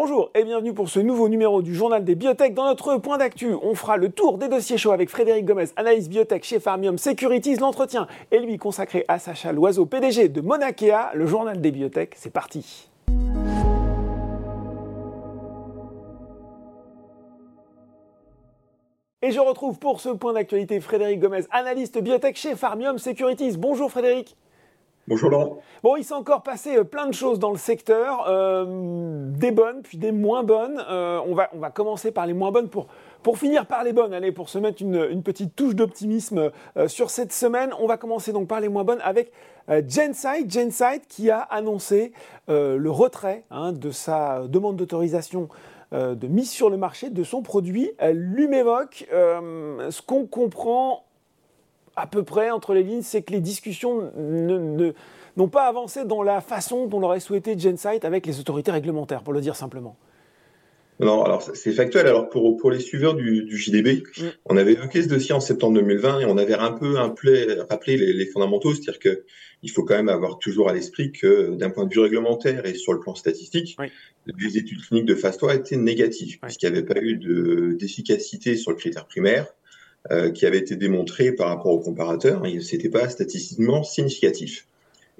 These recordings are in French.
Bonjour et bienvenue pour ce nouveau numéro du Journal des Biotech. Dans notre point d'actu, on fera le tour des dossiers chauds avec Frédéric Gomez, analyse biotech chez Farmium Securities. L'entretien est lui consacré à Sacha Loiseau, PDG de Monakea. Le Journal des Biotech, c'est parti. Et je retrouve pour ce point d'actualité Frédéric Gomez, analyste biotech chez Farmium Securities. Bonjour Frédéric. Bonjour Laurent. Bon, il s'est encore passé euh, plein de choses dans le secteur, euh, des bonnes puis des moins bonnes. Euh, on, va, on va commencer par les moins bonnes pour, pour finir par les bonnes. Allez, pour se mettre une, une petite touche d'optimisme sur cette semaine, on va commencer donc par les moins bonnes avec Gensight. Gensight qui a annoncé le retrait hein, de sa demande d'autorisation de mise sur le marché de son produit Lumevoc. ce qu'on comprend à peu près entre les lignes, c'est que les discussions n'ont pas avancé dans la façon dont l'aurait souhaité Gensight avec les autorités réglementaires, pour le dire simplement. Non, alors c'est factuel. Alors pour, pour les suiveurs du, JDB, mm. on avait évoqué ce dossier en septembre 2020 et on avait un peu rappelé les, fondamentaux, c'est-à-dire que il faut quand même avoir toujours à l'esprit que d'un point de vue réglementaire et sur le plan statistique, les études cliniques de phase 3 étaient négatives, puisqu'il n'y avait pas eu d'efficacité sur le critère primaire euh, qui avait été démontré par rapport aux comparateurs. Ce n'était pas statistiquement significatif.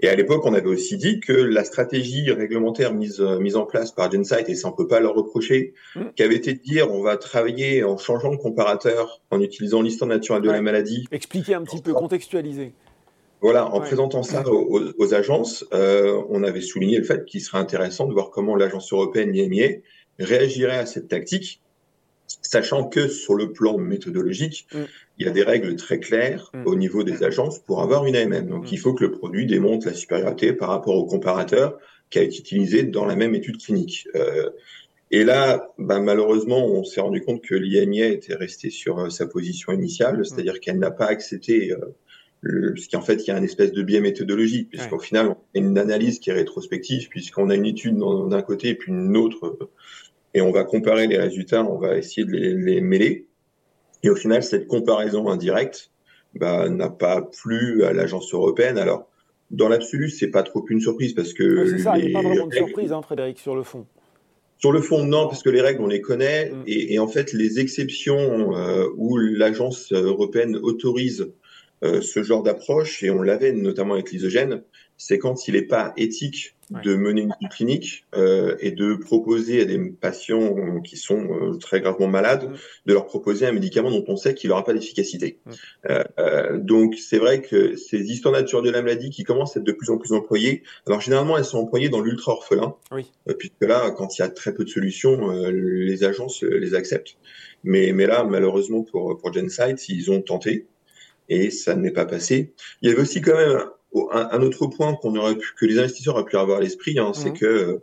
Et à l'époque, on avait aussi dit que la stratégie réglementaire mise, euh, mise en place par Gensight, et ça on peut pas leur reprocher, mm. qui avait été de dire on va travailler en changeant de comparateur, en utilisant l'histoire naturelle de la maladie. Expliquer un petit peu, contextualiser. Voilà, en présentant ça aux, agences, euh, on avait souligné le fait qu'il serait intéressant de voir comment l'agence européenne IMIA réagirait à cette tactique sachant que sur le plan méthodologique, mm. il y a des règles très claires mm. au niveau des agences pour avoir une AMM. Donc mm. il faut que le produit démontre la supériorité par rapport au comparateur qui a été utilisé dans la même étude clinique. Euh, et là, bah, malheureusement, on s'est rendu compte que l'IMIA était restée sur euh, sa position initiale, c'est-à-dire qu'elle n'a pas accepté euh, le, ce qui en fait il y a un espèce de biais méthodologique, puisqu'au final, on a une analyse qui est rétrospective, puisqu'on a une étude d'un côté et puis une autre et on va comparer les résultats, on va essayer de les, mêler. Et au final, cette comparaison indirecte bah, n'a pas plu à l'agence européenne. Alors, dans l'absolu, c'est pas trop une surprise parce que. c'est ça, il n'y a pas vraiment de surprise, hein, Frédéric, sur le fond. Sur le fond, non, parce que les règles, on les connaît. Mm. Et, en fait, les exceptions euh, où l'agence européenne autorise euh, ce genre d'approche, et on l'avait notamment avec l'isogène, c'est quand il n'est pas éthique de mener une clinique euh, et de proposer à des patients qui sont euh, très gravement malades, mm. de leur proposer un médicament dont on sait qu'il n'aura pas d'efficacité. Mm. Euh, euh, donc c'est vrai que ces histoires naturelles de la maladie qui commencent à être de plus en plus employées, alors généralement elles sont employées dans l'ultra orphelin, oui. puisque là quand il y a très peu de solutions, les agences les acceptent. Mais, mais là malheureusement pour, pour Gensight, ils ont tenté et ça n'est pas passé. Il y avait aussi quand même un, autre point qu'on aurait pu, que les investisseurs auraient pu avoir à l'esprit, hein, c'est mhm. que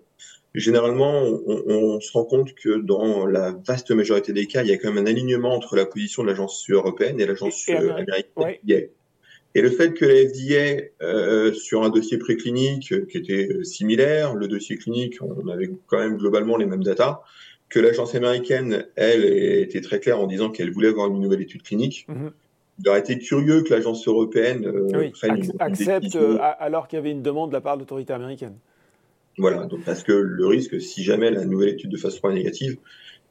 généralement, on, se rend compte que dans la vaste majorité des cas, il y a quand même un alignement entre la position de l'agence européenne et l'agence américaine. Et le fait que la FDA, euh, sur un dossier préclinique euh, qui était euh, similaire, le dossier clinique, on avait quand même globalement les mêmes datas, que l'agence américaine, elle, était très claire en disant qu'elle voulait avoir une nouvelle étude clinique. Mhm il aurait été curieux que l'agence européenne euh, accepte euh, alors qu'il y avait une demande de la part de l'autorité américaine. Voilà, donc parce que le risque, si jamais la nouvelle étude de phase 3 est négative,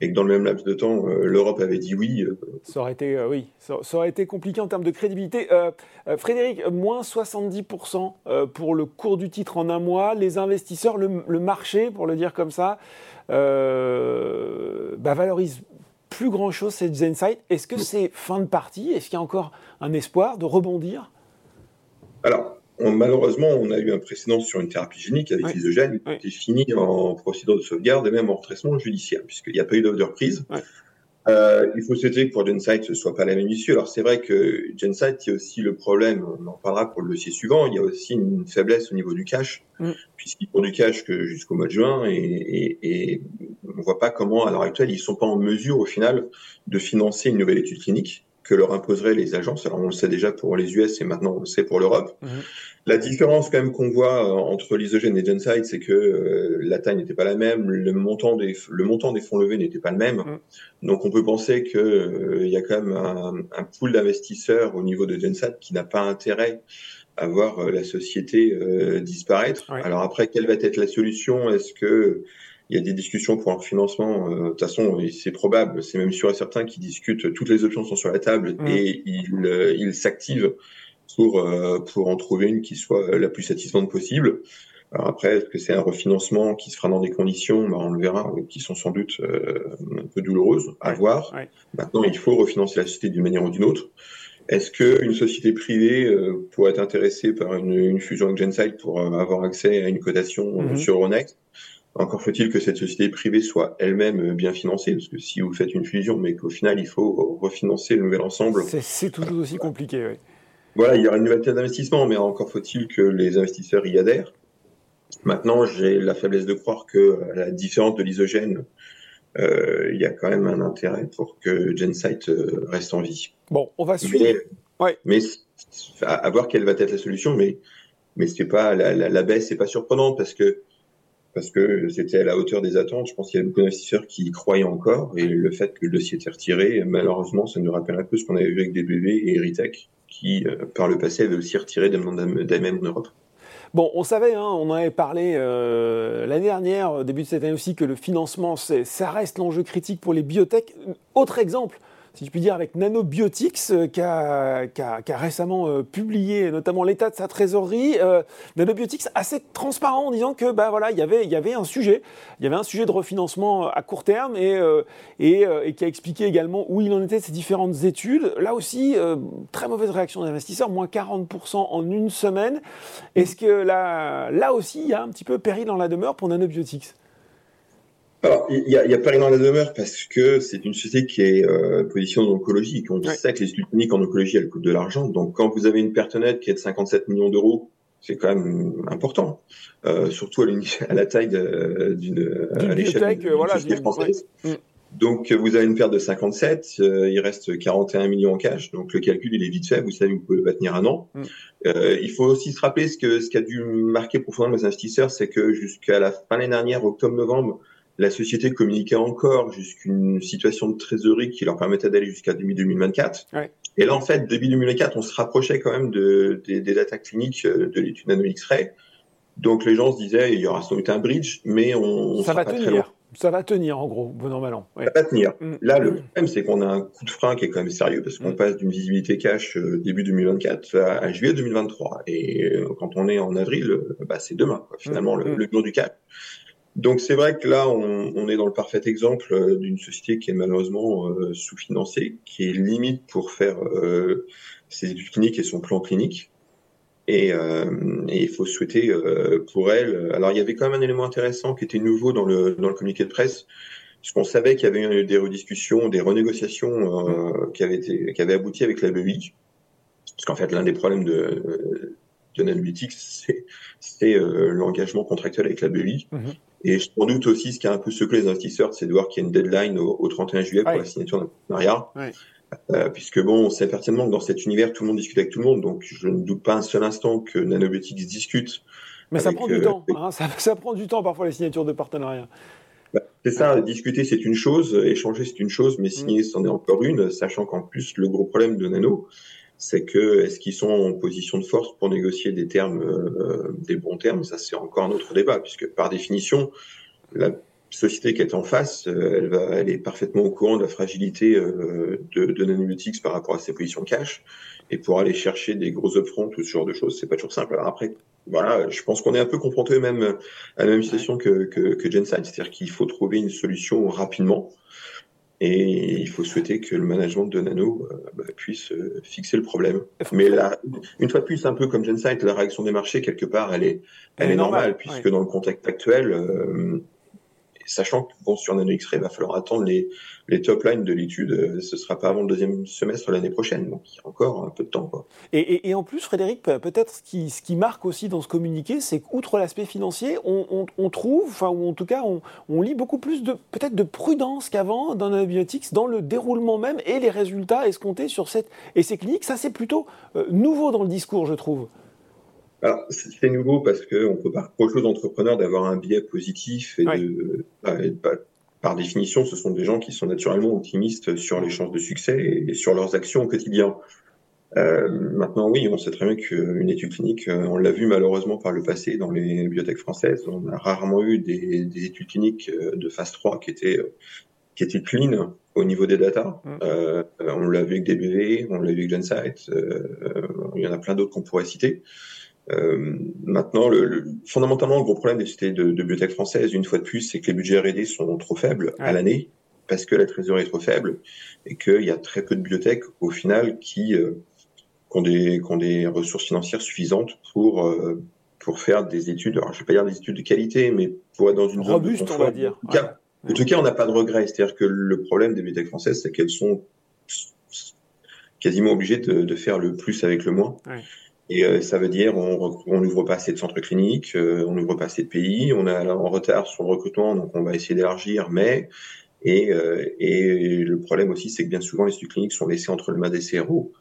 et que dans le même laps de temps, euh, l'Europe avait dit oui. ça aurait été, oui, ça, aurait été compliqué en termes de crédibilité. Frédéric, moins 70% pour le cours du titre en un mois. Les investisseurs, le, marché, pour le dire comme ça, bah, valorisent plus grand-chose cette Zensight. Est-ce que c'est fin de partie? Est-ce qu'il y a encore un espoir de rebondir? Alors, malheureusement, on a eu un précédent sur une thérapie génique avec l'isogène qui est fini en procédure de sauvegarde et même en retraitement judiciaire, puisqu'il n'y a pas eu d'offre de reprise. Euh, il faut souhaiter que pour Gensight, ce soit pas la même issue. Alors c'est vrai que Gensight, il y a aussi le problème, on en parlera pour le dossier suivant, il y a aussi une faiblesse au niveau du cash, mm. puisqu'ils font du cash que jusqu'au mois de juin et, et, et on voit pas comment, à l'heure actuelle, ils sont pas en mesure au final de financer une nouvelle étude clinique que leur imposeraient les agences. Alors on le sait déjà pour les US et maintenant on le sait pour l'Europe. Mhm. La différence quand même qu'on voit euh, entre l'isogène et Gensight, c'est que euh, la taille n'était pas la même, le montant des, le montant des fonds levés n'était pas le même. Mhm. Donc on peut penser qu'il euh, y a quand même un, un pool d'investisseurs au niveau de Gensight qui n'a pas intérêt à voir la société disparaître. Alors après, quelle va être la solution? Est-ce que il y a des discussions pour un financement. Euh, de toute façon, c'est probable, c'est même sûr et certain qu'ils discutent. Toutes les options sont sur la table mmh. et ils euh, ils s'activent pour euh, pour en trouver une qui soit la plus satisfaisante possible. Alors après, est-ce que c'est un refinancement qui se fera dans des conditions, ben on le verra, qui sont sans doute un peu douloureuses à voir. Maintenant, il faut refinancer la société d'une manière ou d'une autre. Est-ce qu'une société privée euh, pourrait être intéressée par une, une fusion avec Gensight pour avoir accès à une cotation mmh. sur Euronext? Encore faut-il que cette société privée soit elle-même bien financée, parce que si vous faites une fusion, mais qu'au final il faut refinancer le nouvel ensemble. C'est toujours aussi compliqué, oui. Voilà, il y aura une nouvelle d'investissement, mais encore faut-il que les investisseurs y adhèrent. Maintenant, j'ai la faiblesse de croire que, à la différence de l'isogène, euh, il y a quand même un intérêt pour que Gensight euh, reste en vie. Bon, on va suivre. Mais, ouais. mais à, voir quelle va être la solution, mais mais c'est pas la, la, la baisse, c'est pas surprenante parce que parce que c'était à la hauteur des attentes. Je pense qu'il y a beaucoup d'investisseurs qui y croyaient encore, et le fait que le dossier était retiré, malheureusement, ça nous rappelle un peu ce qu'on avait vu avec DBV et Eritech, qui, euh, par le passé, avaient aussi retiré des demandes d'AMM en Europe. Bon, on savait, hein, on en avait parlé euh, l'année dernière, début de cette année aussi, que le financement, ça reste l'enjeu critique pour les biotech. Autre exemple, si je puis dire, avec Nanobiotics, euh, qui, a, récemment euh, publié notamment l'état de sa trésorerie. Euh, Nanobiotics assez transparent en disant que bah, voilà, il y avait, il y avait un sujet, il y avait un sujet de refinancement à court terme et qui a expliqué également où il en était de ces différentes études. Là aussi, très mauvaise réaction des investisseurs, moins 40% en une semaine. Est-ce que là, là aussi, il y a un petit peu péril dans la demeure pour Nanobiotics? Alors, il y a, y a pas dans la demeure parce que c'est une société qui est euh, positionnée en oncologie. On sait que les études cliniques en oncologie, elles coûtent de l'argent. Donc, quand vous avez une perte nette qui est de 57 millions d'euros, c'est quand même important, euh, surtout à, à, la taille d'une à l'échelle voilà, française. Mm. Donc, vous avez une perte de 57, euh, il reste 41 millions en cash. Donc, le calcul, il est vite fait. Vous savez, vous pouvez pas tenir un an. Mm. Euh, il faut aussi se rappeler ce que ce qui a dû marquer profondément les investisseurs, c'est que jusqu'à la fin de l'année dernière, octobre-novembre, la société communiquait encore jusqu'une situation de trésorerie qui leur permettait d'aller jusqu'à 2024. Ouais. Et là, en fait, depuis 2024, on se rapprochait quand même de, des, des datas cliniques euh, de l'étude Nano X-Ray. Donc les gens se disaient, il y aura sans doute un bridge, mais on, ça va tenir. Ça va tenir, en gros, bon an, mal an. Ouais. Ça va tenir. Mm. Là, le problème, c'est qu'on a un coup de frein qui est quand même sérieux, parce qu'on mm. passe d'une visibilité cash euh, début 2024 à, juillet 2023. Et euh, quand on est en avril, bah, c'est demain, quoi, finalement, mm. le, le jour du cap. Donc c'est vrai que là, on, est dans le parfait exemple euh, d'une société qui est malheureusement euh, sous-financée, qui est limite pour faire euh, ses études cliniques et son plan clinique. Et, il faut souhaiter pour elle. Alors il y avait quand même un élément intéressant qui était nouveau dans le dans le communiqué de presse, puisqu'on savait qu'il y avait eu des rediscussions, des renégociations qui avaient été qui avaient abouti avec la BEI. Parce qu'en fait, l'un des problèmes de de Nanolytics, c'est l'engagement contractuel avec la BEI. Et sans doute aussi, ce qui a un peu secoué les investisseurs, c'est de voir qu'il y a une deadline au, 31 juillet pour la signature d'un partenariat. Euh, puisque bon, on sait pertinemment que dans cet univers, tout le monde discute avec tout le monde, donc je ne doute pas un seul instant que Nanobiotics discute. Mais ça prend du euh, temps, hein, ça, ça, prend du temps parfois les signatures de partenariat. Bah, c'est ça, discuter c'est une chose, échanger c'est une chose, mais signer mm. c'en est encore une, sachant qu'en plus le gros problème de Nano, c'est que est-ce qu'ils sont en position de force pour négocier des termes, euh, des bons termes? Ça, c'est encore un autre débat, puisque par définition, la société qui est en face, euh, elle, va, elle est parfaitement au courant de la fragilité euh, de, de Nanobiotics par rapport à ses positions cash. Et pour aller chercher des gros upfronts ou ce genre de choses, c'est pas toujours simple. Alors après, voilà, je pense qu'on est un peu confronté même à la même situation que, que, que Gensight, c'est-à-dire qu'il faut trouver une solution rapidement. Et il faut souhaiter que le management de Nano euh, bah, puisse euh, fixer le problème. Mais là, une fois de plus, un peu comme Gensight, la réaction des marchés, quelque part, elle est, elle, est normale, puisque dans le contexte actuel, euh, sachant que bon, sur Nano X-Ray, il va falloir attendre les, les top lines de l'étude. Euh, ce sera pas avant le deuxième semestre l'année prochaine, donc il y a encore un peu de temps. Et, en plus, Frédéric, peut-être ce qui, ce qui marque aussi dans ce communiqué, c'est qu'outre l'aspect financier, on, trouve, enfin, ou en tout cas, on, on lit beaucoup plus de peut-être de prudence qu'avant dans Nanobiotics, dans le déroulement même et les résultats escomptés sur cette essai clinique. Ça, c'est plutôt euh, nouveau dans le discours, je trouve. Alors, c'est nouveau parce qu'on peut pas reprocher aux entrepreneurs d'avoir un biais positif et, de, bah, par définition, ce sont des gens qui sont naturellement optimistes sur les chances de succès et, sur leurs actions au quotidien. Euh, maintenant, oui, on sait très bien qu'une étude clinique, euh, on l'a vu malheureusement par le passé dans les bibliothèques françaises, on a rarement eu des, des études cliniques euh, de phase 3 qui étaient, qui étaient clean au niveau des data. Mm. Euh, on l'a vu avec DBV, on l'a vu avec Gensight, il y en a plein d'autres qu'on pourrait citer. Euh, maintenant, le, le, fondamentalement, le gros problème des sociétés de, de bibliothèques françaises, une fois de plus, c'est que les budgets R&D sont trop faibles à l'année parce que la trésorerie est trop faible et qu'il y a très peu de bibliothèques au final qui qui ont des, qui ont des ressources financières suffisantes pour, euh, pour faire des études. Alors, je vais pas dire des études de qualité, mais pour être dans une robuste, on va dire. En tout, cas, en tout cas, on n'a pas de regret. C'est-à-dire que le problème des bibliothèques françaises, c'est qu'elles sont quasiment obligées de, de, faire le plus avec le moins. Ouais. Et euh, ça veut dire on n'ouvre pas assez de centres cliniques, euh, on n'ouvre pas assez de pays, on est en retard sur le recrutement, donc on va essayer d'élargir, mais et, euh, et le problème aussi, c'est que bien souvent les études cliniques sont laissées entre le main des CRO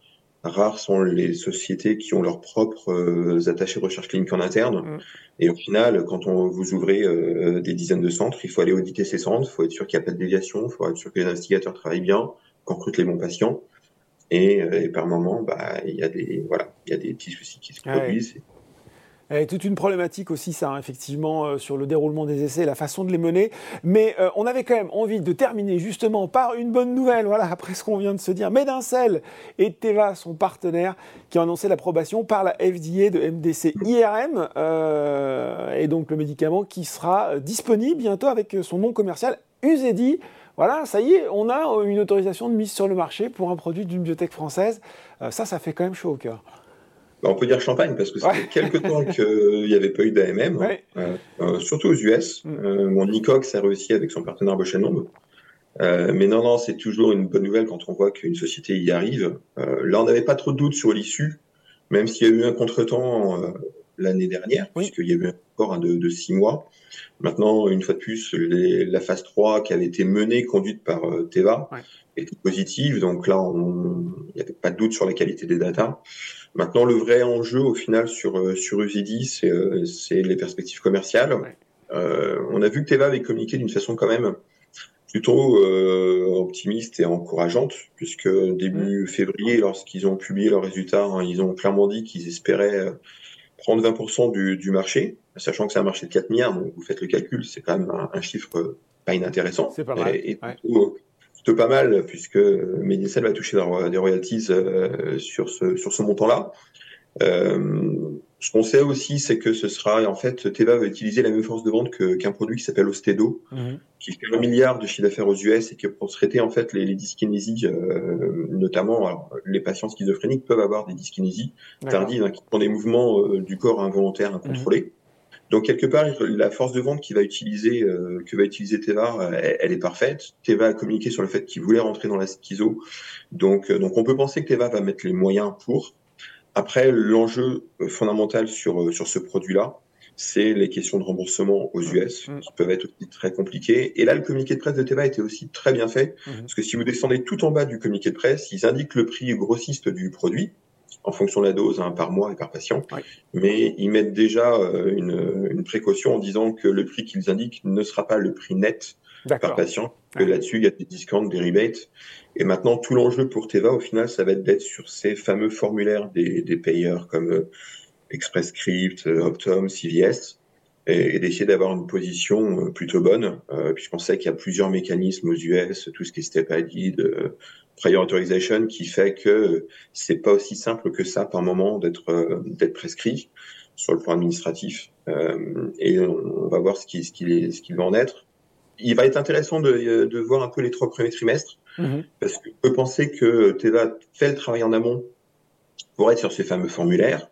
rares sont les sociétés qui ont leurs propres attachés recherche clinique en interne. Mm. Et au final, quand on vous ouvrez des dizaines de centres, il faut aller auditer ces centres, il faut être sûr qu'il n'y a pas de déviation, il faut être sûr que les investigateurs travaillent bien, qu'on recrute les bons patients. Et, euh, et par moment, bah, il y a des voilà, il y a des petits soucis qui se produisent. Ouais. Et toute une problématique aussi, ça, hein, effectivement, euh, sur le déroulement des essais, la façon de les mener. Mais euh, on avait quand même envie de terminer justement par une bonne nouvelle. Voilà, après ce qu'on vient de se dire, Medincel et Teva sont partenaires qui ont annoncé l'approbation par la FDA de MDC IRM euh, et donc le médicament qui sera disponible bientôt avec son nom commercial Uzedi. Voilà, ça y est, on a une autorisation de mise sur le marché pour un produit d'une biotech française. Euh, ça, ça fait quand même chaud au cœur. Bah, on peut dire champagne parce que ça fait quelques temps qu'il n'y avait pas eu d'AMM, ouais. euh, euh, surtout aux US. Mm. Euh, mon Nicox a réussi avec son partenaire euh, mais non, non, c'est toujours une bonne nouvelle quand on voit qu'une société y arrive. Euh, là, on n'avait pas trop de doutes sur l'issue, même s'il y a eu un contretemps euh, l'année dernière, oui. puisqu'il y a eu encore un de, de, six mois. Maintenant, une fois de plus, les, la phase 3 qui avait été menée, conduite par euh, Teva, ouais. était positive. Donc là, il n'y avait pas de doute sur la qualité des datas. Maintenant, le vrai enjeu au final sur euh, sur c'est euh, c'est les perspectives commerciales. Ouais. Euh, on a vu que Teva avait communiqué d'une façon quand même plutôt optimiste et encourageante, puisque début février, lorsqu'ils ont publié leurs résultats, hein, ils ont clairement dit qu'ils espéraient prendre 20% du, du, marché, sachant que c'est un marché de 4 milliards, donc vous faites le calcul, c'est quand même un, un, chiffre pas inintéressant. C'est pas mal. Et, et ouais. plutôt, plutôt, pas mal, puisque Medicel va toucher des royalties euh, sur ce, sur ce montant-là. Euh, ce qu'on sait aussi, c'est que ce sera, en fait, Teva va utiliser la même force de vente qu'un qu produit qui s'appelle Ostedo, -hmm. qui fait un milliard de chiffre d'affaires aux US et qui pour traiter, en fait, les, les dyskinésies, euh, notamment, alors, les patients schizophréniques peuvent avoir des dyskinésies tardives, hein, qui sont des mouvements euh, du corps involontaires incontrôlés. Mm -hmm. Donc, quelque part, la force de vente qui va utiliser, euh, que va utiliser Teva, elle, elle, est parfaite. Teva a communiqué sur le fait qu'il voulait rentrer dans la schizo. Donc, euh, donc, on peut penser que Teva va mettre les moyens pour. Après, l'enjeu fondamental sur, sur ce produit-là, c'est les questions de remboursement aux US, mmh. qui peuvent être aussi très compliquées. Et là, le communiqué de presse de Teva était aussi très bien fait, mmh. parce que si vous descendez tout en bas du communiqué de presse, ils indiquent le prix grossiste du produit, en fonction de la dose, hein, par mois et par patient. Oui. Mais ils mettent déjà euh, une, une, précaution en disant que le prix qu'ils indiquent ne sera pas le prix net par patient, que là-dessus, il y a des discounts, des rebates. Et maintenant, tout l'enjeu pour Teva, au final, ça va être d'être sur ces fameux formulaires des, des payeurs comme euh, Express Script, euh, Optum, CVS, et, et d'essayer d'avoir une position euh, plutôt bonne, euh, puisqu'on sait qu'il y a plusieurs mécanismes aux US, tout ce qui est Step ID, de Prior Authorization, qui fait que c'est pas aussi simple que ça par moment d'être euh, d'être prescrit sur le plan administratif. Euh, et on, va voir ce qui, ce qui, ce qui va en être. Il va être intéressant de, de voir un peu les trois premiers trimestres, -hmm. parce qu'on peut penser que Teva fait le travail en amont pour être sur ces fameux formulaires.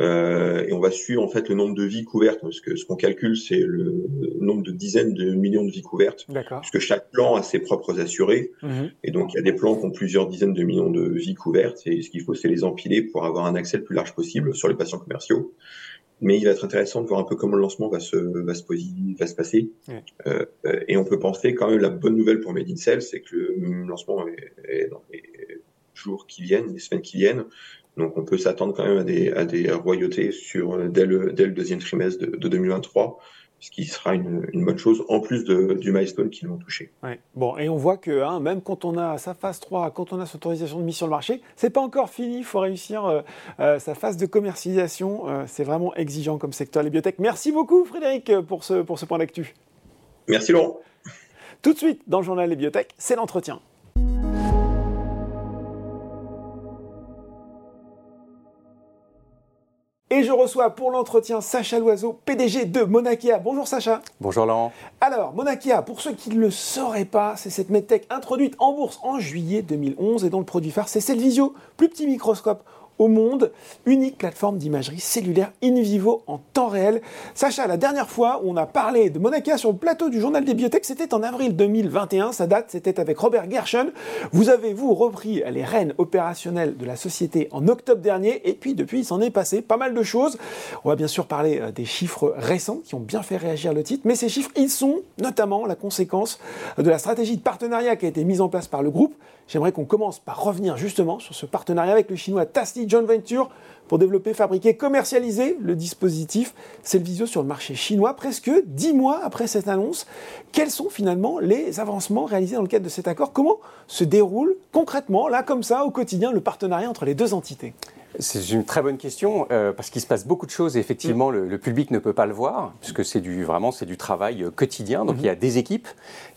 Euh, et on va suivre en fait le nombre de vies couvertes, parce que ce qu'on calcule, c'est le nombre de dizaines de millions de vies couvertes, puisque chaque plan a ses propres assurés, mmh. et donc il y a des plans qui ont plusieurs dizaines de millions de vies couvertes, et ce qu'il faut, c'est les empiler pour avoir un accès le plus large possible sur les patients commerciaux. Mais il va être intéressant de voir un peu comment le lancement va se va se, poser, va se passer, euh, et on peut penser quand même la bonne nouvelle pour Medincell, c'est que le lancement est, est dans les jours qui viennent, les semaines qui viennent. Donc on peut s'attendre quand même à des, à des royautés sur, dès, le, dès le deuxième trimestre de, de 2023 ce qui sera une, bonne chose en plus du milestone qu'ils vont toucher. Bon, et on voit que hein, même quand on a sa phase 3, quand on a cette autorisation de mise sur le marché, c'est pas encore fini. Il faut réussir euh, euh, sa phase de commercialisation. Euh, c'est vraiment exigeant comme secteur, les biotech. Merci beaucoup, Frédéric, pour ce, pour ce point d'actu. Merci, Laurent. Tout de suite, dans le journal Les Biotech, c'est l'entretien. Et je reçois pour l'entretien Sacha Loiseau, PDG de Monakea. Bonjour Sacha. Bonjour Laurent. Alors, Monakea, pour ceux qui ne le sauraient pas, c'est cette medtech introduite en bourse en juillet 2011 et dont le produit phare c'est Cellvisio, plus petit microscope au monde, unique plateforme d'imagerie cellulaire in vivo en temps réel. Sacha, la dernière fois où on a parlé de Monacea sur le plateau du journal des biotech, c'était en avril 2021. Sa date, c'était avec Robert Gershon. Vous avez, vous, repris les rênes opérationnelles de la société en octobre dernier. Et puis, depuis, il s'en est passé pas mal de choses. On va bien sûr parler euh, des chiffres récents qui ont bien fait réagir le titre. Mais ces chiffres, ils sont notamment la conséquence de la stratégie de partenariat qui a été mise en place par le groupe J'aimerais qu'on commence par revenir justement sur ce partenariat avec le chinois Tasty Joint Venture pour développer, fabriquer, commercialiser le dispositif Cellvisio sur le marché chinois presque dix mois après cette annonce. Quels sont finalement les avancements réalisés dans le cadre de cet accord? Comment se déroule concrètement, là comme ça, au quotidien, le partenariat entre les deux entités? C'est une très bonne question euh, parce qu'il se passe beaucoup de choses et effectivement le, public ne peut pas le voir puisque c'est du vraiment c'est du travail euh, quotidien. Donc il y a des équipes.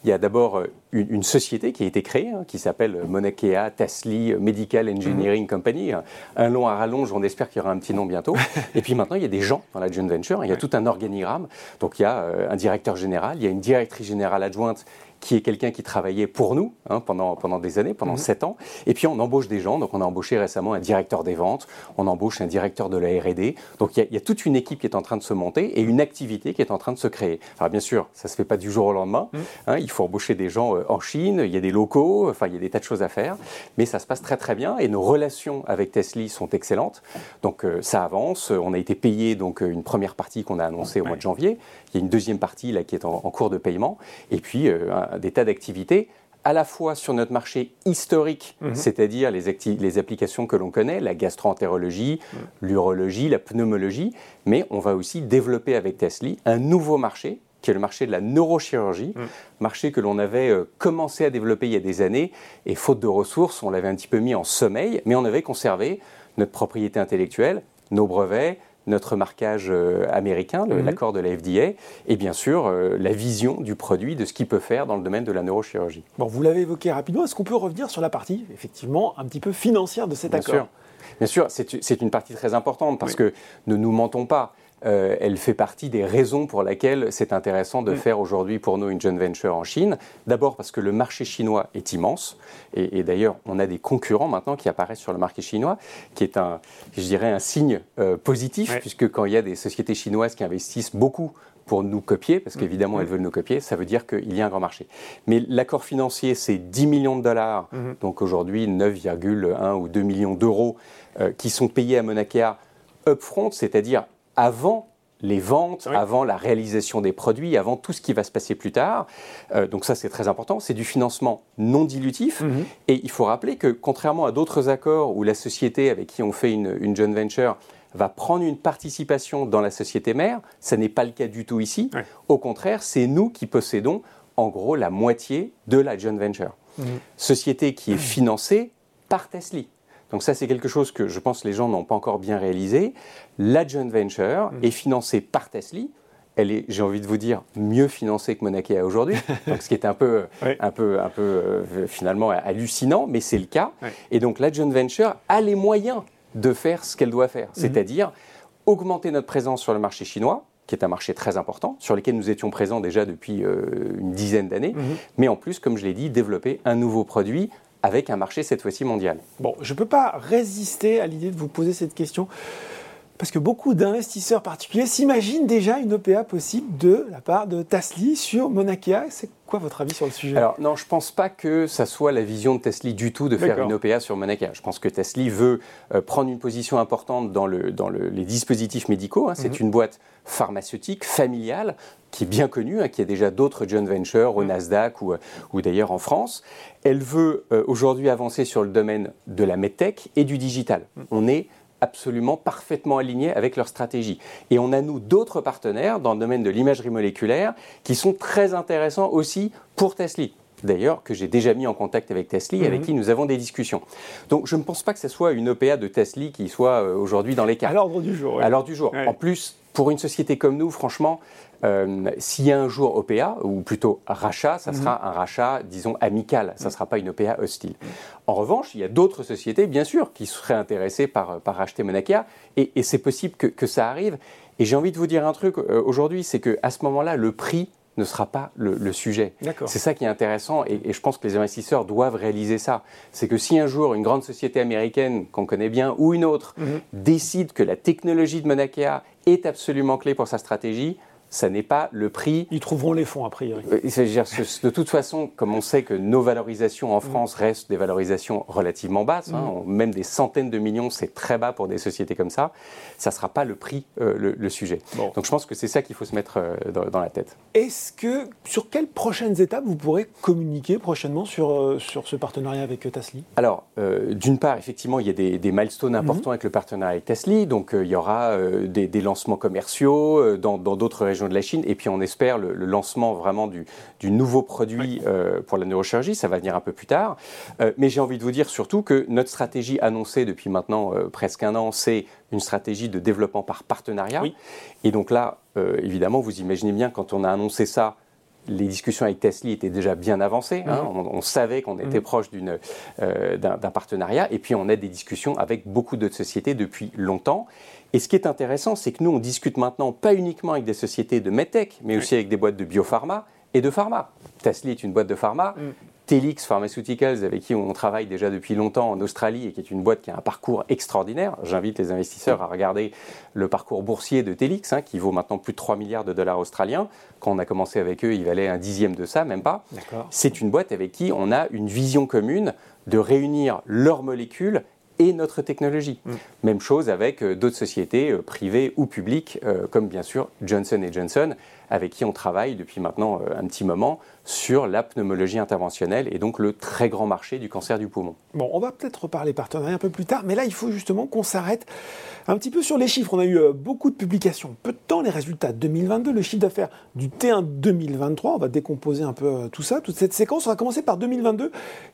Il y a d'abord euh, une, société qui a été créée hein, qui s'appelle Monakea Tasli Medical Engineering Company. Un long à rallonge, on espère qu'il y aura un petit nom bientôt. et puis maintenant il y a des gens dans la joint venture. Il y a tout un organigramme. Donc il y a un directeur général, il y a une directrice générale adjointe qui est quelqu'un qui travaillait pour nous hein, pendant, pendant des années, pendant mhm. sept ans. Et puis on embauche des gens. Donc on a embauché récemment un directeur des ventes, on embauche un directeur de la R&D. Donc il y, a toute une équipe qui est en train de se monter et une activité qui est en train de se créer. Alors bien sûr, ça se fait pas du jour au lendemain. Mhm. Hein, il faut embaucher des gens euh, en Chine, il y a des locaux, enfin il y a des tas de choses à faire. Mais ça se passe très très bien et nos relations avec Tesla sont excellentes. Donc euh, ça avance. On a été payé donc euh, une première partie qu'on a annoncée au mois de janvier. Il y a une deuxième partie là qui est en, cours de paiement. Et puis des tas d'activités à la fois sur notre marché historique, mhm. c'est-à-dire les, les, applications que l'on connaît, la gastroentérologie, mhm. l'urologie, la pneumologie, mais on va aussi développer avec Tesla un nouveau marché qui est le marché de la neurochirurgie, mhm. marché que l'on avait euh, commencé à développer il y a des années, et faute de ressources, on l'avait un petit peu mis en sommeil, mais on avait conservé notre propriété intellectuelle, nos brevets, notre marquage euh, américain, mhm. l'accord de la FDA, et bien sûr euh, la vision du produit, de ce qu'il peut faire dans le domaine de la neurochirurgie. Bon, vous l'avez évoqué rapidement, est-ce qu'on peut revenir sur la partie, effectivement, un petit peu financière de cet bien accord? sûr. Bien sûr, c'est une partie très importante parce que ne nous mentons pas. Euh, elle fait partie des raisons pour lesquelles c'est intéressant de mm. faire aujourd'hui pour nous une joint venture en Chine. D'abord parce que le marché chinois est immense, et, d'ailleurs on a des concurrents maintenant qui apparaissent sur le marché chinois, qui est un, je dirais, un signe euh, positif, puisque quand il y a des sociétés chinoises qui investissent beaucoup pour nous copier, parce qu'évidemment mm. elles veulent nous copier, ça veut dire qu'il y a un grand marché. Mais l'accord financier, c'est 10 millions de dollars, mm-hmm. donc aujourd'hui 9,1 ou 2 millions d'euros euh, qui sont payés à Monakea upfront, c'est-à-dire avant les ventes, avant la réalisation des produits, avant tout ce qui va se passer plus tard. Euh, donc ça, c'est très important. C'est du financement non dilutif. Mhm. Et il faut rappeler que contrairement à d'autres accords où la société avec qui on fait une, joint venture va prendre une participation dans la société mère, ça n'est pas le cas du tout ici. Au contraire, c'est nous qui possédons en gros la moitié de la joint venture. Mhm. Société qui est financée par Tesla. Donc ça, c'est quelque chose que je pense que les gens n'ont pas encore bien réalisé. La joint venture mm. est financée par Tesla. Elle est, j'ai envie de vous dire, mieux financée que Monakea aujourd'hui. donc ce qui est un peu, un peu, un peu euh, finalement hallucinant, mais c'est le cas. Et donc la joint venture a les moyens de faire ce qu'elle doit faire, mm-hmm. c'est-à-dire augmenter notre présence sur le marché chinois, qui est un marché très important, sur lequel nous étions présents déjà depuis euh, une dizaine d'années, mm-hmm. mais en plus, comme je l'ai dit, développer un nouveau produit avec un marché cette fois-ci mondial. Bon, je ne peux pas résister à l'idée de vous poser cette question. Parce que beaucoup d'investisseurs particuliers s'imaginent déjà une OPA possible de la part de Tasly sur Monakea. C'est quoi votre avis sur le sujet? Alors non, je ne pense pas que ça soit la vision de Tasly du tout de faire une OPA sur Monakea. Je pense que Tasly veut euh, prendre une position importante dans, le, dans les dispositifs médicaux. Hein. C'est mhm. une boîte pharmaceutique, familiale, qui est bien connue, hein, qui a déjà d'autres joint ventures au mhm. Nasdaq ou, ou d'ailleurs en France. Elle veut euh, aujourd'hui avancer sur le domaine de la medtech et du digital. Mhm. On est absolument parfaitement alignés avec leur stratégie. Et on a, nous, d'autres partenaires dans le domaine de l'imagerie moléculaire qui sont très intéressants aussi pour Tesla d'ailleurs, que j'ai déjà mis en contact avec Tesla, et avec mhm. qui nous avons des discussions. Donc je ne pense pas que ce soit une OPA de Tesla qui soit euh, aujourd'hui dans les cartes. À l'ordre du jour. À l'ordre du jour. En plus, pour une société comme nous, franchement, euh, s'il y a un jour OPA, ou plutôt rachat, ça sera mhm. un rachat, disons, amical. Ça ne sera pas une OPA hostile. En revanche, il y a d'autres sociétés, bien sûr, qui seraient intéressées par, par racheter Monakia, et, c'est possible que, que, ça arrive. Et j'ai envie de vous dire un truc euh, aujourd'hui, c'est qu'à ce moment-là, le prix ne sera pas le, sujet. C'est ça qui est intéressant et, je pense que les investisseurs doivent réaliser ça. C'est que si un jour une grande société américaine qu'on connaît bien ou une autre mhm. décide que la technologie de Monakea est absolument clé pour sa stratégie, ça n'est pas le prix. Ils trouveront les fonds, a priori. Euh, de toute façon, comme on sait que nos valorisations en. France restent des valorisations relativement basses, hein, mm. même des centaines de millions, c'est très bas pour des sociétés comme ça, ça ne sera pas le prix euh, le, sujet. Donc je pense que c'est ça qu'il faut se mettre euh, dans, la tête. Est-ce que, sur quelles prochaines étapes vous pourrez communiquer prochainement sur, sur ce partenariat avec Tasly? Alors, d'une part, effectivement, il y a des, des milestones importants mm-hmm. avec le partenariat avec Tasly, donc il y aura des, des, lancements commerciaux dans d'autres régions de la Chine. Et puis on espère le, lancement vraiment du, nouveau produit euh, pour la neurochirurgie. Ça va venir un peu plus tard. Euh, mais j'ai envie de vous dire surtout que notre stratégie annoncée depuis maintenant euh, presque un an, c'est une stratégie de développement par partenariat. Et donc là, évidemment, vous imaginez bien, quand on a annoncé ça, les discussions avec Tesla étaient déjà bien avancées. Hein. On, savait qu'on était mhm. proche d'un partenariat. Et puis, on a des discussions avec beaucoup d'autres sociétés depuis longtemps. Et ce qui est intéressant, c'est que nous, on discute maintenant pas uniquement avec des sociétés de medtech, mais aussi avec des boîtes de biopharma et de pharma. Tasly est une boîte de pharma. Mm. Telix Pharmaceuticals, avec qui on travaille déjà depuis longtemps en Australie et qui est une boîte qui a un parcours extraordinaire. J'invite les investisseurs à regarder le parcours boursier de Telix, hein, qui vaut maintenant plus de 3 milliards de dollars australiens. Quand on a commencé avec eux, il valait un dixième de ça, même pas. C'est une boîte avec qui on a une vision commune de réunir leurs molécules et notre technologie. Mm. Même chose avec euh, d'autres sociétés euh, privées ou publiques, euh, comme bien sûr Johnson Johnson, avec qui on travaille depuis maintenant un petit moment sur la pneumologie interventionnelle et donc le très grand marché du cancer du poumon. Bon, on va peut-être reparler partenariat un peu plus tard, mais là, il faut justement qu'on s'arrête un petit peu sur les chiffres. On a eu euh, beaucoup de publications, peu de temps les résultats 2022, le chiffre d'affaires du T1 2023. On va décomposer un peu euh, tout ça, toute cette séquence. On va commencer par 2022.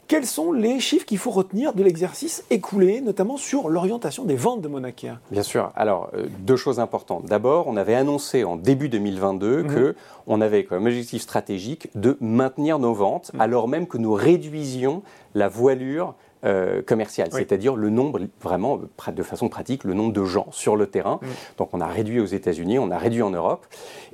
Quels sont les chiffres qu'il faut retenir de l'exercice écoulé, notamment sur l'orientation des ventes de Monakea Bien sûr. Alors, euh, deux choses importantes. D'abord, on avait annoncé en début 2022 qu'on mhm. que on avait comme objectif stratégique de maintenir nos ventes, mm. alors même que nous réduisions la voilure euh, commerciale, c'est-à-dire le nombre, vraiment de façon pratique, le nombre de gens sur le terrain. Mm. Donc on a réduit aux États-Unis, on a réduit en Europe,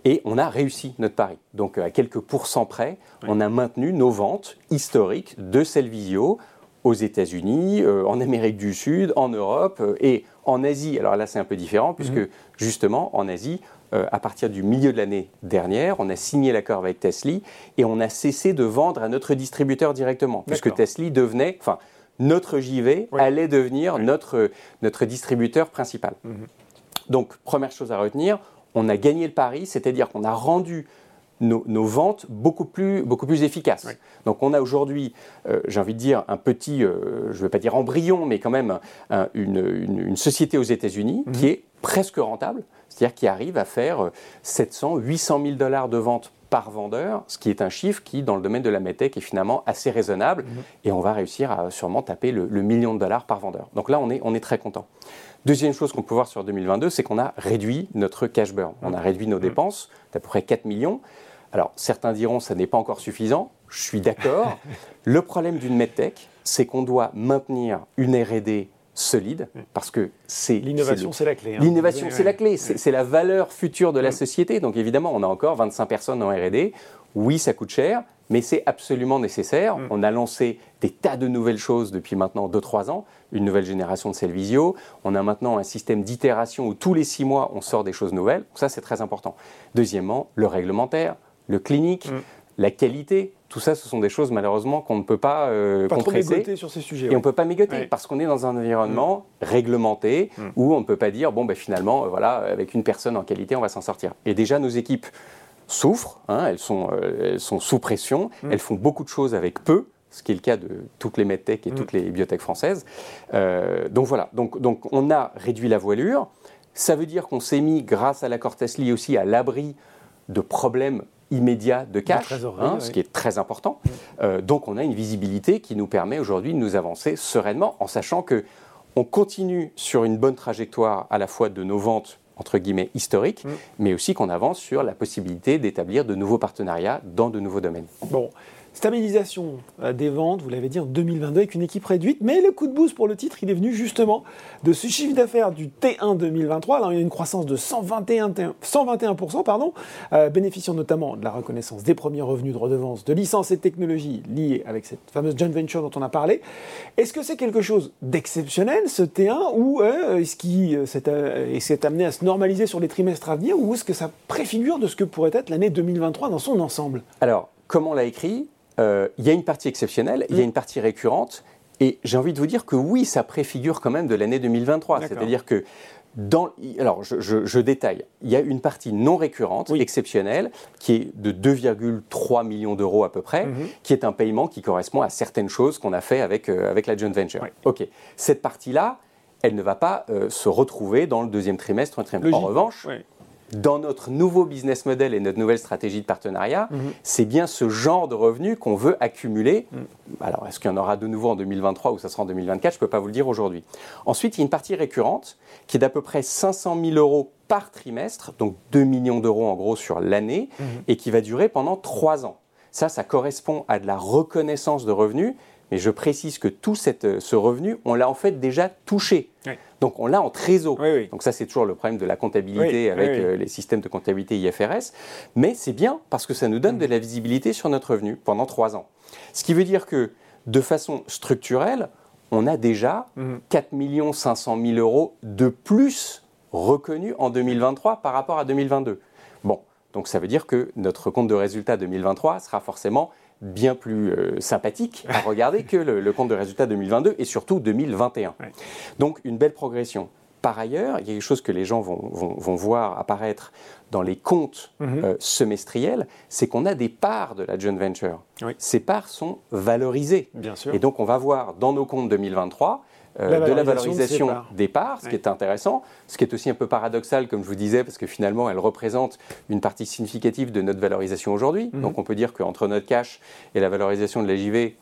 et on a réussi notre pari. Donc à quelques pourcents près, on a maintenu nos ventes historiques de Cellvisio aux États-Unis, euh, en Amérique du Sud, en Europe euh, et en Asie. Alors là, c'est un peu différent, puisque mm. justement, en Asie, euh, à partir du milieu de l'année dernière, on a signé l'accord avec Tesla et on a cessé de vendre à notre distributeur directement, puisque Tesla devenait, enfin, notre JV allait devenir notre, notre distributeur principal. Mhm. Donc, première chose à retenir, on a gagné le pari, c'est-à-dire qu'on a rendu nos, ventes beaucoup plus, beaucoup plus efficaces. Donc on a aujourd'hui, euh, j'ai envie de dire, un petit, euh, je ne vais pas dire embryon, mais quand même une, société aux États-Unis mhm. qui est presque rentable, c'est-à-dire qui arrive à faire 700, 800 000 dollars de ventes par vendeur, ce qui est un chiffre qui, dans le domaine de la medtech, est finalement assez raisonnable, mhm. et on va réussir à sûrement taper le, million de dollars par vendeur. Donc là, on est, on est très content. Deuxième chose qu'on peut voir sur 2022, c'est qu'on a réduit notre cash burn. On a réduit nos mhm. dépenses d'à peu près 4 millions. Alors, certains diront ça n'est pas encore suffisant. Je suis d'accord. le problème d'une medtech, c'est qu'on doit maintenir une R&D solide, parce que c'est... L'innovation, c'est la clé. Hein. L'innovation, c'est la clé. C'est la valeur future de la société. Donc évidemment, on a encore 25 personnes en RD. Oui, ça coûte cher, mais c'est absolument nécessaire. Mm. On a lancé des tas de nouvelles choses depuis maintenant 2-3 ans. Une nouvelle génération de Cellvisio. On a maintenant un système d'itération où tous les 6 mois, on sort des choses nouvelles. Ça, c'est très important. Deuxièmement, le réglementaire, le clinique, mm. la qualité. Tout ça, ce sont des choses malheureusement qu'on ne peut pas, euh, pas compresser. sur ces sujets. Et on ne peut pas mégoter parce qu'on est dans un environnement réglementé mm. où on ne peut pas dire bon ben finalement euh, voilà avec une personne en qualité on va s'en sortir. Et déjà nos équipes souffrent, hein, elles, sont, euh, elles sont sous pression, mm. elles font beaucoup de choses avec peu ce qui est le cas de toutes les medtech et mm. toutes les biotech françaises. Euh, donc voilà, donc, donc on a réduit la voilure. Ça veut dire qu'on s'est mis, grâce à l'accord Tesla aussi, à l'abri de problèmes immédiats de cash, hein, ce qui est très important. Euh, donc on a une visibilité qui nous permet aujourd'hui de nous avancer sereinement, en sachant que on continue sur une bonne trajectoire à la fois de nos ventes entre guillemets historiques, mais aussi qu'on avance sur la possibilité d'établir de nouveaux partenariats dans de nouveaux domaines. Bon, Stabilisation euh, des ventes, vous l'avez dit, en 2022 avec une équipe réduite, mais le coup de boost pour le titre, il est venu justement de ce chiffre d'affaires du T1 2023. Alors il y a une croissance de 121, 121% pardon, euh, bénéficiant notamment de la reconnaissance des premiers revenus de redevance de licences et de technologies liées avec cette fameuse joint venture dont on a parlé. Est-ce que c'est quelque chose d'exceptionnel, ce T1, ou euh, est-ce qu'il s'est amené à se normaliser sur les trimestres à venir, ou est-ce que ça préfigure de ce que pourrait être l'année 2023 dans son ensemble? Alors, comme on l'a écrit, euh, il y a une partie exceptionnelle, il y a mm. une partie récurrente, et j'ai envie de vous dire que oui, ça préfigure quand même de l'année 2023. C'est-à-dire que dans, alors, je, détaille. Il y a une partie non récurrente, exceptionnelle, qui est de 2,3 millions d'euros à peu près, mm-hmm. qui est un paiement qui correspond à certaines choses qu'on a fait avec, euh, avec la joint venture. Ok. Cette partie-là, elle ne va pas euh, se retrouver dans le deuxième trimestre. En revanche, dans notre nouveau business model et notre nouvelle stratégie de partenariat, mhm. c'est bien ce genre de revenus qu'on veut accumuler. Mhm. Alors, est-ce qu'il y en aura de nouveau en 2023 ou ça sera en 2024 Je ne peux pas vous le dire aujourd'hui. Ensuite, il y a une partie récurrente qui est d'à peu près 500 000 euros par trimestre, donc 2 millions d'euros en gros sur l'année, mhm. et qui va durer pendant 3 ans. Ça, ça correspond à de la reconnaissance de revenus, mais je précise que tout cette, ce revenu, on l'a en fait déjà touché. Donc on l'a en trésor. Donc ça c'est toujours le problème de la comptabilité avec euh, les systèmes de comptabilité IFRS. Mais c'est bien parce que ça nous donne mm. de la visibilité sur notre revenu pendant trois ans. Ce qui veut dire que de façon structurelle, on a déjà 4 500 000 euros de plus reconnus en 2023 par rapport à 2022. Bon, donc ça veut dire que notre compte de résultat 2023 sera forcément bien plus euh, sympathique à regarder que le, compte de résultat 2022 et surtout 2021. Donc une belle progression. Par ailleurs, il y a quelque chose que les gens vont, vont, voir apparaître dans les comptes mhm. euh, semestriels, c'est qu'on a des parts de la joint venture. Ces parts sont valorisées. Bien sûr. Et donc on va voir dans nos comptes 2023 euh, de la valorisation des parts, ce qui est intéressant, ce qui est aussi un peu paradoxal, comme je vous disais, parce que finalement, elle représente une partie significative de notre valorisation aujourd'hui. Mhm. Donc on peut dire qu'entre notre cash et la valorisation de la JV,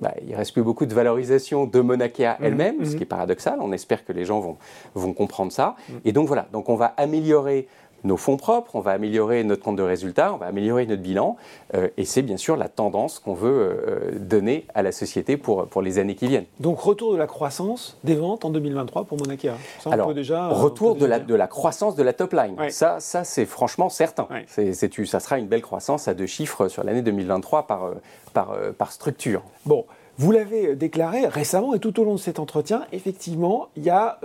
bah, il ne reste plus beaucoup de valorisation de Monakea mhm. elle-même, ce mhm. qui est paradoxal. On espère que les gens vont, vont comprendre ça. Et donc voilà, donc on va améliorer nos fonds propres, on va améliorer notre compte de résultats, on va améliorer notre bilan. Euh, et c'est bien sûr la tendance qu'on veut euh, donner à la société pour, pour les années qui viennent. Donc retour de la croissance des ventes en 2023 pour Monakea. Ça, Alors, déjà, retour de la, de la croissance de la top line. Ça, ça c'est franchement certain. C'est, ça sera une belle croissance à deux chiffres sur l'année 2023 par, euh, par, par structure. Bon. Vous l'avez déclaré récemment et tout au long de cet entretien, effectivement, il y a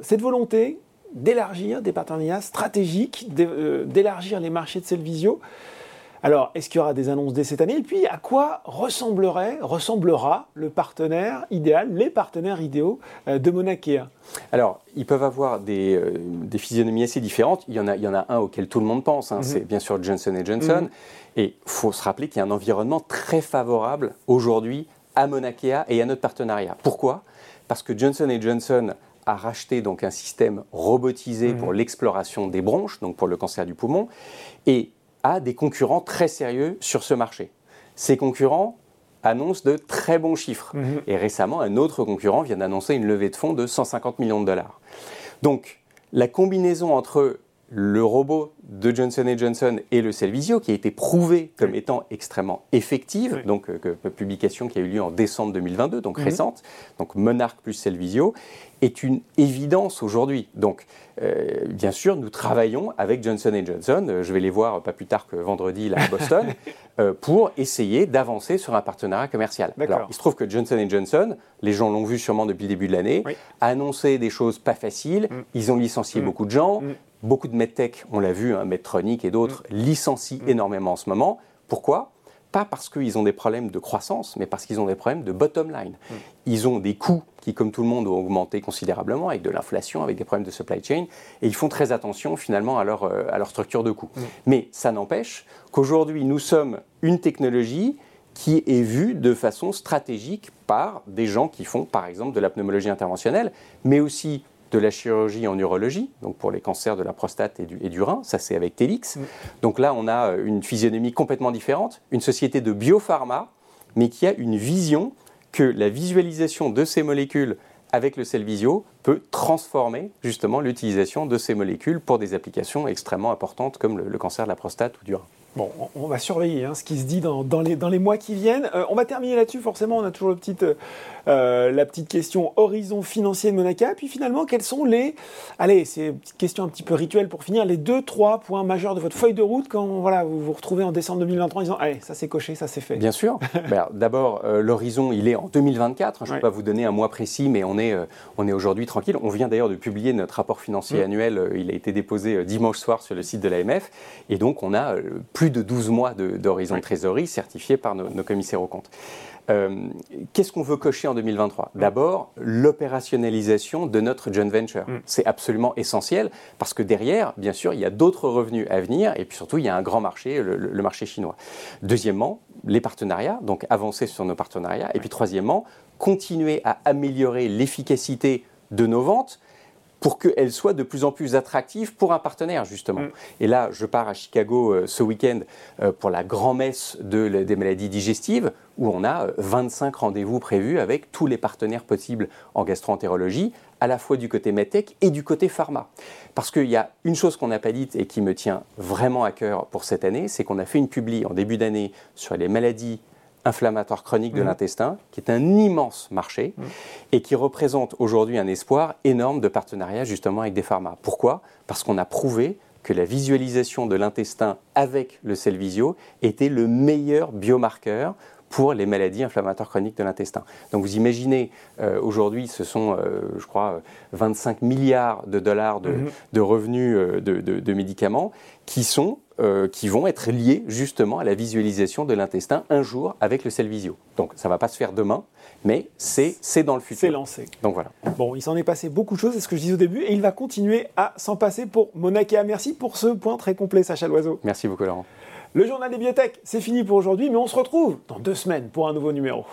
cette volonté d'élargir des partenariats stratégiques, euh, d'élargir les marchés de Cellvisio. Alors, est-ce qu'il y aura des annonces dès cette année? Et puis, à quoi ressemblerait, ressemblera le partenaire idéal, les partenaires idéaux euh, de Monakea Alors, ils peuvent avoir euh, des, physionomies assez différentes. Il y, en a, il y en a un auquel tout le monde pense, hein. mhm. c'est bien sûr Johnson Johnson. Mhm. Et il faut se rappeler qu'il y a un environnement très favorable aujourd'hui à Monakea et à notre partenariat. Pourquoi? Parce que Johnson Johnson a racheté donc un système robotisé pour mmh. l'exploration des bronches, donc pour le cancer du poumon, et a des concurrents très sérieux sur ce marché. Ces concurrents annoncent de très bons chiffres. Mmh. Et récemment, un autre concurrent vient d'annoncer une levée de fonds de 150 millions de dollars. Donc, la combinaison entre le robot de Johnson Johnson et le Cellvisio, qui a été prouvé comme étant extrêmement effective, donc euh, publication qui a eu lieu en décembre 2022, donc mhm. récente, donc Monarch plus Cellvisio, est une évidence aujourd'hui. Donc, euh, bien sûr, nous travaillons avec Johnson Johnson. Euh, je vais les voir pas plus tard que vendredi là, à Boston pour essayer d'avancer sur un partenariat commercial. Alors, il se trouve que Johnson Johnson, les gens l'ont vu sûrement depuis le début de l'année, a annoncé des choses pas faciles. Mm. Ils ont licencié mm. beaucoup de gens. Mm. Beaucoup de medtech, on l'a vu, hein, Medtronic et d'autres, mm. licencient mm. énormément en ce moment. Pourquoi? Pas parce qu'ils ont des problèmes de croissance, mais parce qu'ils ont des problèmes de bottom line. Mm. Ils ont des coûts qui, comme tout le monde, ont augmenté considérablement avec de l'inflation, avec des problèmes de supply chain, et ils font très attention finalement à leur, euh, à leur structure de coûts. Mais ça n'empêche qu'aujourd'hui, nous sommes une technologie qui est vu de façon stratégique par des gens qui font par exemple de la pneumologie interventionnelle, mais aussi de la chirurgie en urologie, donc pour les cancers de la prostate et du, et du rein, ça c'est avec Telix. Mm. Donc là, on a une physionomie complètement différente, une société de biopharma, mais qui a une vision que la visualisation de ces molécules avec le Cellvisio peut transformer justement l'utilisation de ces molécules pour des applications extrêmement importantes comme le, le cancer de la prostate ou du rein. Bon, on va surveiller hein, ce qui se dit dans, les, dans les, mois qui viennent. Euh, on va terminer là-dessus, forcément, on a toujours le petit, euh, euh, la petite question horizon financier de Monaca. Puis finalement, quels sont les... Allez, c'est une petite question un petit peu rituelle pour finir, les deux, trois points majeurs de votre feuille de route quand voilà, vous vous retrouvez en décembre 2023 en disant, allez, ça c'est coché, ça c'est fait. Bien sûr. Ben, d'abord, l'horizon, il est en 2024. Je ne peux pas vous donner un mois précis, mais on est, on est aujourd'hui tranquille. On vient d'ailleurs de publier notre rapport financier mm. annuel. Il a été déposé dimanche soir sur le site de l'AMF. Et donc, on a plus de 12 mois d'horizon de, trésorerie certifié par nos, commissaires aux comptes. Euh, qu'est-ce qu'on veut cocher en 2023 mm. D'abord, l'opérationnalisation de notre joint venture. Mm. C'est absolument essentiel parce que derrière, bien sûr, il y a d'autres revenus à venir et puis surtout, il y a un grand marché, le, marché chinois. Deuxièmement, les partenariats, donc avancer sur nos partenariats. Et puis troisièmement, continuer à améliorer l'efficacité de nos ventes pour qu'elle soit de plus en plus attractive pour un partenaire, justement. Mm. Et là, je pars à Chicago euh, ce week-end euh, pour la grand-messe de, des maladies digestives, où on a 25 euh, rendez-vous prévus avec tous les partenaires possibles en gastroentérologie, à la fois du côté medtech et du côté pharma. Parce qu'il y a une chose qu'on n'a pas dite et qui me tient vraiment à cœur pour cette année, c'est qu'on a fait une publi en début d'année sur les maladies inflammatoire chronique de mmh. l'intestin, qui est un immense marché mmh. et qui représente aujourd'hui un espoir énorme de partenariat justement avec des pharma. Pourquoi? Parce qu'on a prouvé que la visualisation de l'intestin avec le Cellvisio était le meilleur biomarqueur pour les maladies inflammatoires chroniques de l'intestin. Donc vous imaginez, euh, aujourd'hui, ce sont, euh, je crois, 25 milliards de dollars de, mmh. revenus euh, de, de, médicaments qui sont qui vont être liés justement à la visualisation de l'intestin un jour avec le Cellvisio. Donc ça ne va pas se faire demain, mais c'est dans le futur. C'est lancé. Donc voilà. Bon, il s'en est passé beaucoup de choses, c'est ce que je disais au début, et il va continuer à s'en passer pour Monakea. Merci pour ce point très complet, Sacha Loiseau. Merci beaucoup, Laurent. Le journal des biotech, c'est fini pour aujourd'hui, mais on se retrouve dans deux semaines pour un nouveau numéro.